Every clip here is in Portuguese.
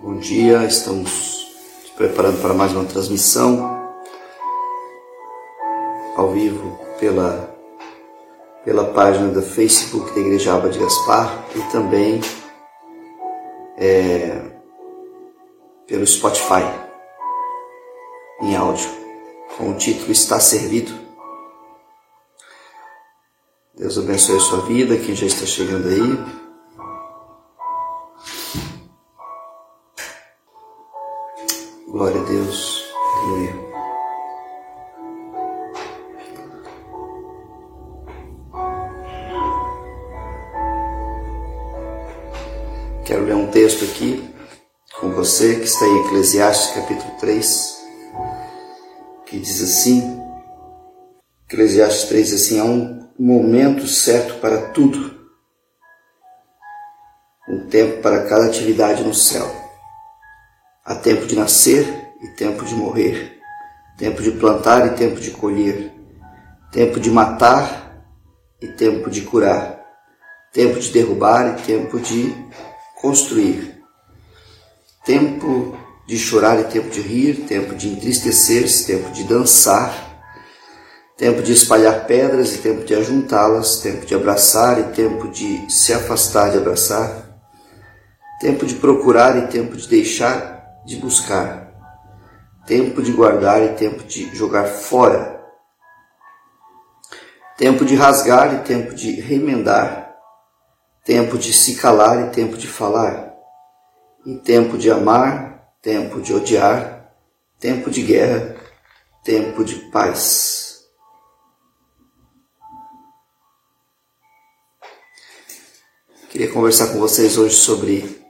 Bom dia, estamos preparando para mais uma transmissão ao vivo pela, pela página da Facebook da Igreja Aba de Gaspar e também é, pelo Spotify em áudio, com o título Está Servido. Deus abençoe a sua vida, quem já está chegando aí. Glória a Deus. Aleluia. Quero ler um texto aqui com você que está em Eclesiastes capítulo 3, que diz assim: Eclesiastes 3 diz assim: há um momento certo para tudo, um tempo para cada atividade no céu Há tempo de nascer e tempo de morrer, tempo de plantar e tempo de colher, tempo de matar e tempo de curar, tempo de derrubar e tempo de construir, tempo de chorar e tempo de rir, tempo de entristecer-se, tempo de dançar, tempo de espalhar pedras e tempo de ajuntá-las, tempo de abraçar e tempo de se afastar de abraçar, tempo de procurar e tempo de deixar de buscar, tempo de guardar e tempo de jogar fora, tempo de rasgar e tempo de remendar, tempo de se calar e tempo de falar, e tempo de amar, tempo de odiar, tempo de guerra, tempo de paz. Queria conversar com vocês hoje sobre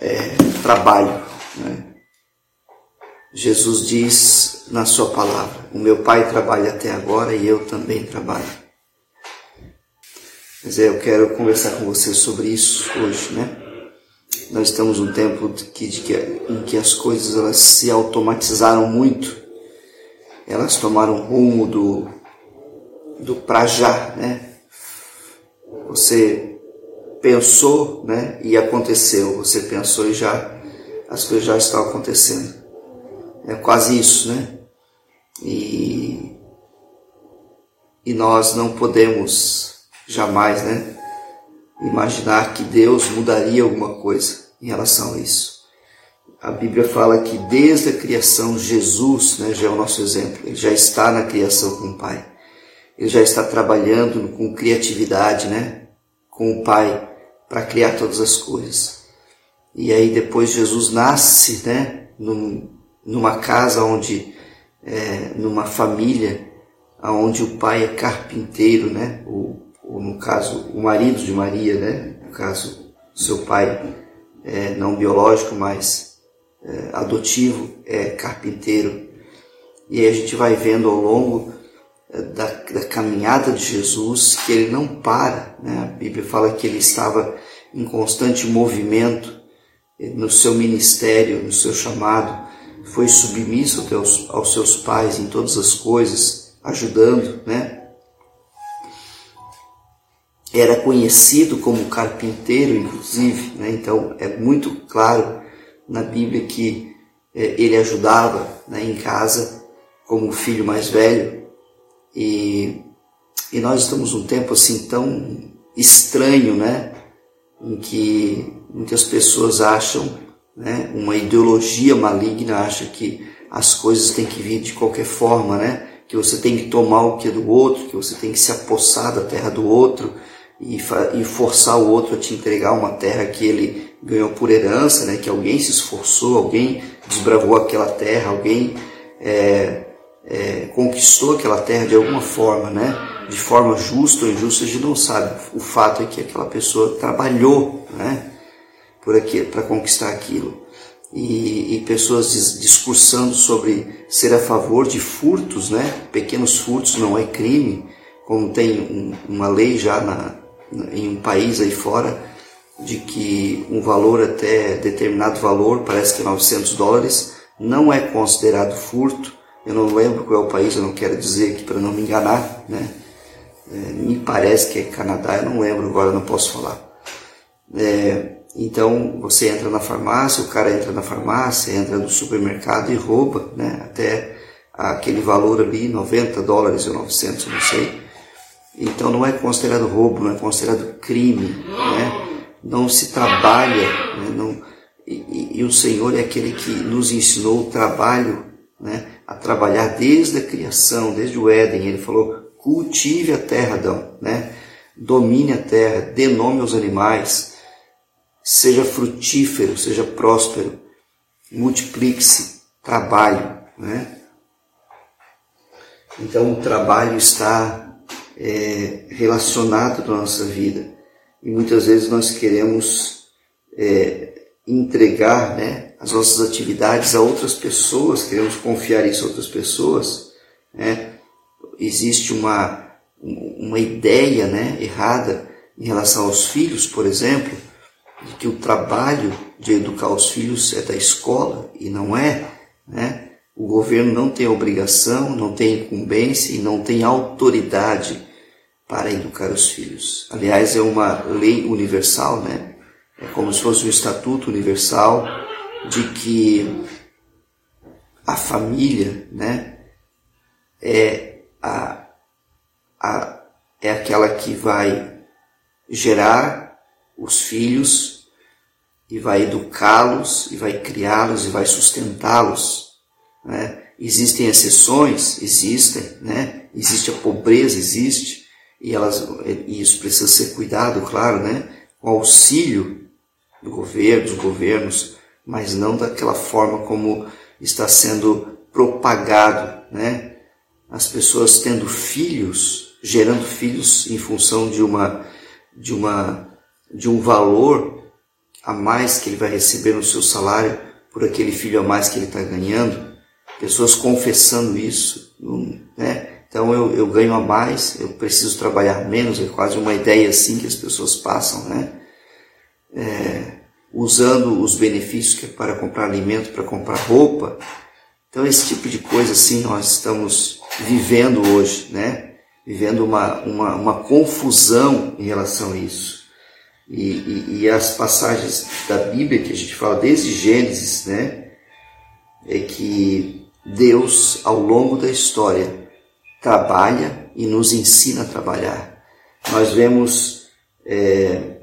é, trabalho. Né? Jesus diz na sua palavra: O meu Pai trabalha até agora e eu também trabalho. Mas é, eu quero conversar com você sobre isso hoje, né? Nós estamos num tempo de que, de que, em que as coisas elas se automatizaram muito, elas tomaram rumo do, do pra já, né? Você pensou, né? E aconteceu. Você pensou e já as coisas já estão acontecendo. É quase isso, né? E, e nós não podemos jamais, né? Imaginar que Deus mudaria alguma coisa em relação a isso. A Bíblia fala que desde a criação Jesus, né, já é o nosso exemplo. Ele já está na criação com o Pai. Ele já está trabalhando com criatividade, né, com o Pai para criar todas as coisas. E aí depois Jesus nasce, né, num, numa casa onde, é, numa família, onde o pai é carpinteiro, né, ou, ou, no caso o marido de Maria, né, no caso seu pai é, não biológico, mas é, adotivo, é carpinteiro. E aí a gente vai vendo ao longo é, da, da caminhada de Jesus que ele não para, né? A Bíblia fala que ele estava em constante movimento no seu ministério, no seu chamado, foi submisso aos, seus pais em todas as coisas, ajudando, né? Era conhecido como carpinteiro, inclusive, né? então é muito claro na Bíblia que é, ele ajudava né, em casa como o filho mais velho e, e nós estamos num tempo assim tão estranho, né? Em que Muitas pessoas acham, né, uma ideologia maligna acha que as coisas têm que vir de qualquer forma, né? Que você tem que tomar o que é do outro, que você tem que se apossar da terra do outro e, e forçar o outro a te entregar uma terra que ele ganhou por herança, né? Que alguém se esforçou, alguém desbravou aquela terra, alguém é, é, conquistou aquela terra de alguma forma, né? De forma justa ou injusta, a gente não sabe. O fato é que aquela pessoa trabalhou, né? Por aqui para conquistar aquilo. E, e, pessoas discursando sobre ser a favor de furtos, né? Pequenos furtos não é crime, como tem um, uma lei já na, em um país aí fora de que um valor até determinado valor, parece que 900 dólares, não é considerado furto. Eu não lembro qual é o país, eu não quero dizer aqui para não me enganar, né? É, me parece que é Canadá, eu não lembro agora, não posso falar. É, Então você entra na farmácia, o cara entra na farmácia, entra no supermercado e rouba, né? Até aquele valor ali, 90 dólares ou 900, não sei. Então não é considerado roubo, não é considerado crime, né? Não se trabalha, né? não, e, e, o Senhor é aquele que nos ensinou o trabalho, né? A trabalhar desde a criação, desde o Éden. Ele falou: cultive a terra, Adão, né? Domine a terra, dê nome aos animais, seja frutífero, seja próspero, multiplique-se, trabalhe, né? Então o trabalho está é, relacionado na nossa vida e muitas vezes nós queremos é, entregar né, as nossas atividades a outras pessoas, queremos confiar isso a outras pessoas. Né? Existe uma, uma ideia né, errada em relação aos filhos, por exemplo, de que o trabalho de educar os filhos é da escola e não é. Né? O governo não tem obrigação, não tem incumbência e não tem autoridade para educar os filhos. Aliás, é uma lei universal, né? É como se fosse um estatuto universal de que a família, né, é a, a é aquela que vai gerar os filhos e vai educá-los e vai criá-los e vai sustentá-los, né? Existem exceções, existem, né? Existe a pobreza, existe, e elas e isso precisa ser cuidado, claro, né? Com auxílio do governo, dos governos, mas não daquela forma como está sendo propagado, né? As pessoas tendo filhos, gerando filhos em função de uma de uma de um valor a mais que ele vai receber no seu salário por aquele filho a mais que ele está ganhando, pessoas confessando isso, né? Então eu, eu ganho a mais, eu preciso trabalhar menos, é quase uma ideia assim que as pessoas passam, né? é, usando os benefícios que é para comprar alimento, para comprar roupa. Então esse tipo de coisa assim nós estamos vivendo hoje, né? Vivendo uma, uma, uma confusão em relação a isso. E, e, e, as passagens da Bíblia que a gente fala desde Gênesis, né? É que Deus, ao longo da história, trabalha e nos ensina a trabalhar. Nós vemos é,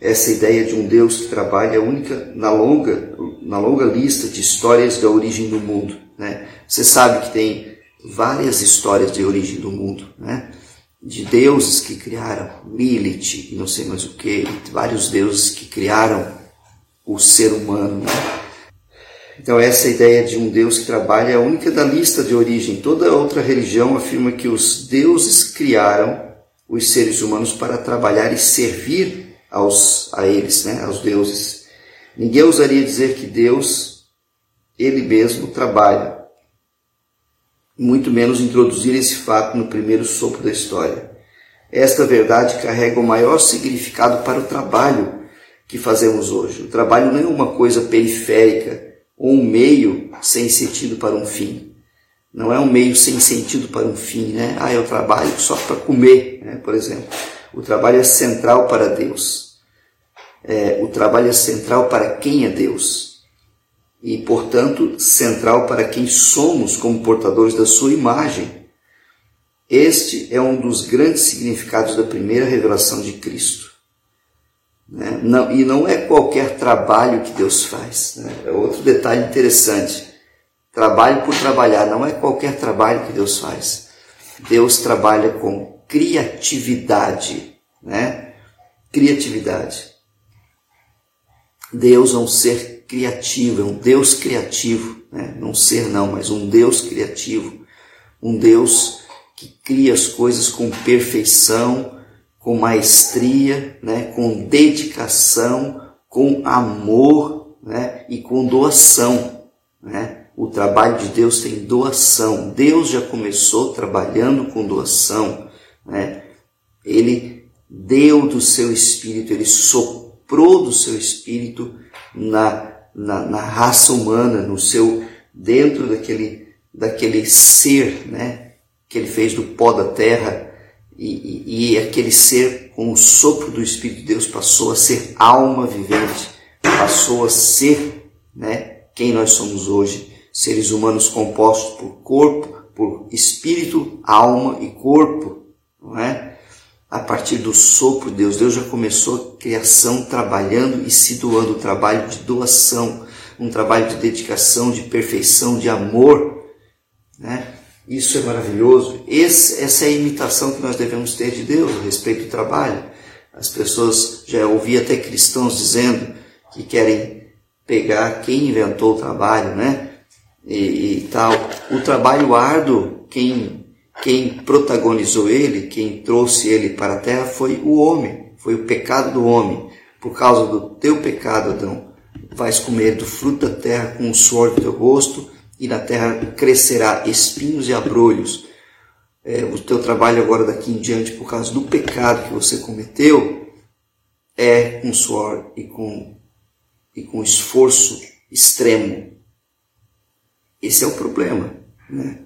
essa ideia de um Deus que trabalha única na longa, na longa lista de histórias da origem do mundo. Né? Você sabe que tem várias histórias de origem do mundo, né? De deuses que criaram Lilith e não sei mais o que, vários deuses que criaram o ser humano. Né? Então essa ideia de um Deus que trabalha é a única da lista de origem. Toda outra religião afirma que os deuses criaram os seres humanos para trabalhar e servir aos, a eles, né, aos deuses. Ninguém ousaria dizer que Deus, Ele mesmo, trabalha, muito menos introduzir esse fato no primeiro sopro da história. Esta verdade carrega o maior significado para o trabalho que fazemos hoje. O trabalho não é uma coisa periférica ou um meio sem sentido para um fim. Não é um meio sem sentido para um fim, né? Ah, eu trabalho só para comer, né? por exemplo. O trabalho é central para Deus. É, o trabalho é central para quem é Deus. E, portanto, central para quem somos como portadores da sua imagem. Este é um dos grandes significados da primeira revelação de Cristo. Né? Não, e não é qualquer trabalho que Deus faz. Né? É outro detalhe interessante. Trabalho por trabalhar, não é qualquer trabalho que Deus faz. Deus trabalha com criatividade, né? Criatividade. Deus é um ser criativo, é um Deus criativo, né? Não ser não, mas um Deus criativo, um Deus que cria as coisas com perfeição, com maestria, né? Com dedicação, com amor, né? E com doação, né? O trabalho de Deus tem doação. Deus já começou trabalhando com doação. Né? Ele deu do seu espírito, ele soprou do seu espírito na, na, na raça humana, no seu dentro daquele, daquele ser, né? Que ele fez do pó da terra e, e, e aquele ser com o sopro do Espírito de Deus, passou a ser alma vivente, passou a ser né, quem nós somos hoje, seres humanos compostos por corpo, por espírito, alma e corpo, não é? A partir do sopro de Deus, Deus já começou a criação trabalhando e se doando, o trabalho de doação, um trabalho de dedicação, de perfeição, de amor, né? Isso é maravilhoso. Esse, essa é a imitação que nós devemos ter de Deus a respeito do trabalho. As pessoas já ouvi até cristãos dizendo que querem pegar quem inventou o trabalho, né? E, e tal. O trabalho árduo, quem, quem protagonizou ele, quem trouxe ele para a terra foi o homem, foi o pecado do homem. Por causa do teu pecado, Adão, vais comer do fruto da terra com o suor do teu rosto e na terra crescerá espinhos e abrolhos. É, o teu trabalho agora daqui em diante, por causa do pecado que você cometeu, é com suor e com, e com esforço extremo. Esse é o problema, né?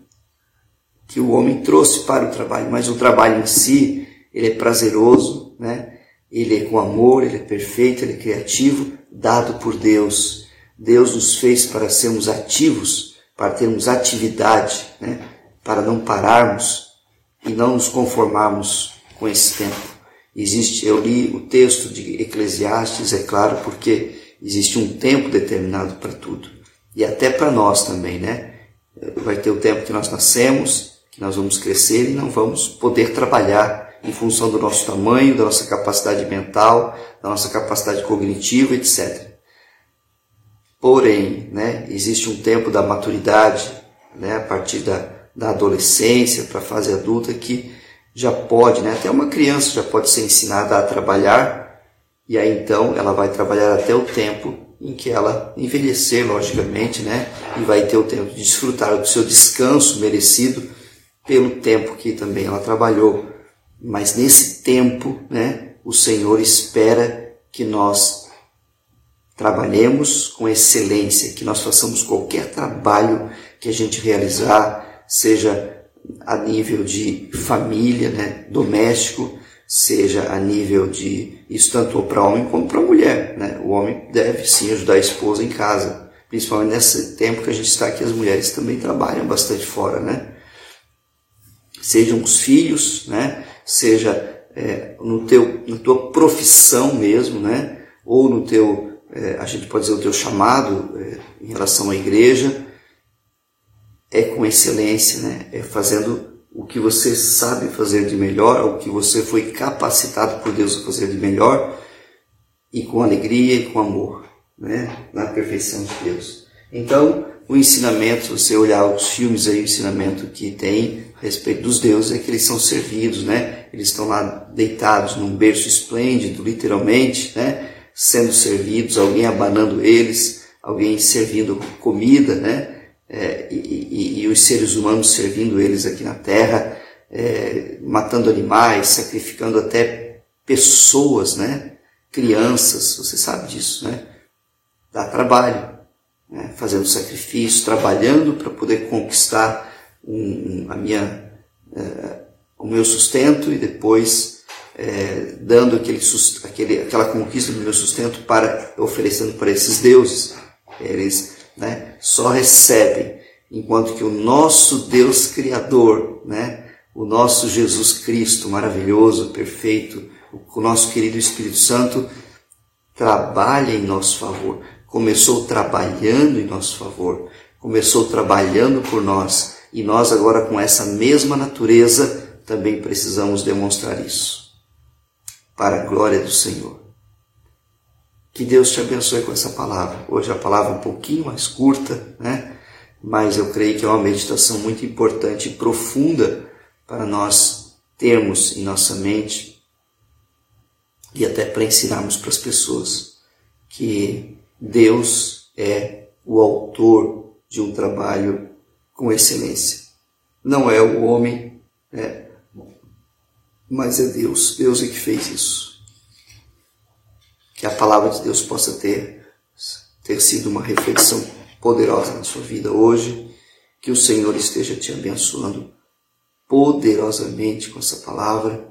Que o homem trouxe para o trabalho, mas o trabalho em si, ele é prazeroso, né? Ele é com amor, ele é perfeito, ele é criativo, dado por Deus. Deus nos fez para sermos ativos para termos atividade, né? para não pararmos e não nos conformarmos com esse tempo. Existe, eu li o texto de Eclesiastes, é claro, porque existe um tempo determinado para tudo. E até para nós também, né? Vai ter o tempo que nós nascemos, nós vamos crescer e não vamos poder trabalhar em função do nosso tamanho, da nossa capacidade mental, da nossa capacidade cognitiva, etc. Porém, né, existe um tempo da maturidade, né, a partir da, da adolescência para a fase adulta, que já pode, né, até uma criança já pode ser ensinada a trabalhar, e aí então ela vai trabalhar até o tempo em que ela envelhecer, logicamente, né, e vai ter o tempo de desfrutar do seu descanso merecido pelo tempo que também ela trabalhou. Mas nesse tempo, né, o Senhor espera que nós trabalhemos com excelência, que nós façamos qualquer trabalho que a gente realizar, seja a nível de família, né, doméstico, seja a nível de isso tanto para homem como para mulher, né? O homem deve sim ajudar a esposa em casa, principalmente nesse tempo que a gente está aqui, as mulheres também trabalham bastante fora, né? Sejam os filhos, né? Seja é, no teu, na tua profissão mesmo, né? Ou no teu é, a gente pode dizer o teu chamado é, em relação à igreja é com excelência, né? É fazendo o que você sabe fazer de melhor, o que você foi capacitado por Deus a fazer de melhor e com alegria e com amor, né? Na perfeição de Deus. Então, o ensinamento, você olhar os filmes aí, o ensinamento que tem a respeito dos deuses é que eles são servidos, né? Eles estão lá deitados num berço esplêndido, literalmente, né? sendo servidos, alguém abanando eles, alguém servindo comida, né? É, e, e, e, os seres humanos servindo eles aqui na terra, é, matando animais, sacrificando até pessoas, né? Crianças, você sabe disso, né? Dá trabalho, né? fazendo sacrifício, trabalhando para poder conquistar um, a minha, é, o meu sustento e depois é, dando aquele, aquele, aquela conquista do meu sustento para oferecendo para esses deuses. Eles né, só recebem, enquanto que o nosso Deus Criador, né, o nosso Jesus Cristo maravilhoso, perfeito, o nosso querido Espírito Santo, trabalha em nosso favor. Começou trabalhando em nosso favor, começou trabalhando por nós, e nós agora com essa mesma natureza também precisamos demonstrar isso para a glória do Senhor. Que Deus te abençoe com essa palavra. Hoje a palavra é um pouquinho mais curta, né? Mas eu creio que é uma meditação muito importante e profunda para nós termos em nossa mente e até para ensinarmos para as pessoas que Deus é o autor de um trabalho com excelência. Não é o homem, né? mas é Deus. Deus é que fez isso. Que a palavra de Deus possa ter, ter sido uma reflexão poderosa na sua vida hoje. Que o Senhor esteja te abençoando poderosamente com essa palavra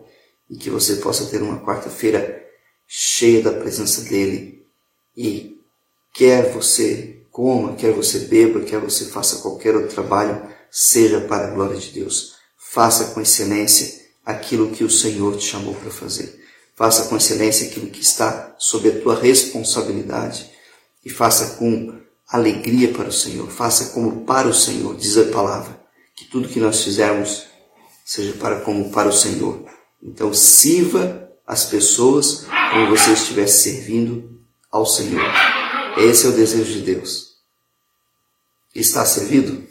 e que você possa ter uma quarta-feira cheia da presença dele. E quer você coma, quer você beba, quer você faça qualquer outro trabalho, seja para a glória de Deus. Faça com excelência aquilo que o Senhor te chamou para fazer. Faça com excelência aquilo que está sob a tua responsabilidade e faça com alegria para o Senhor. Faça como para o Senhor, diz a palavra. Que tudo que nós fizermos seja para como para o Senhor. Então sirva as pessoas como você estivesse servindo ao Senhor. Esse é o desejo de Deus. Está servido?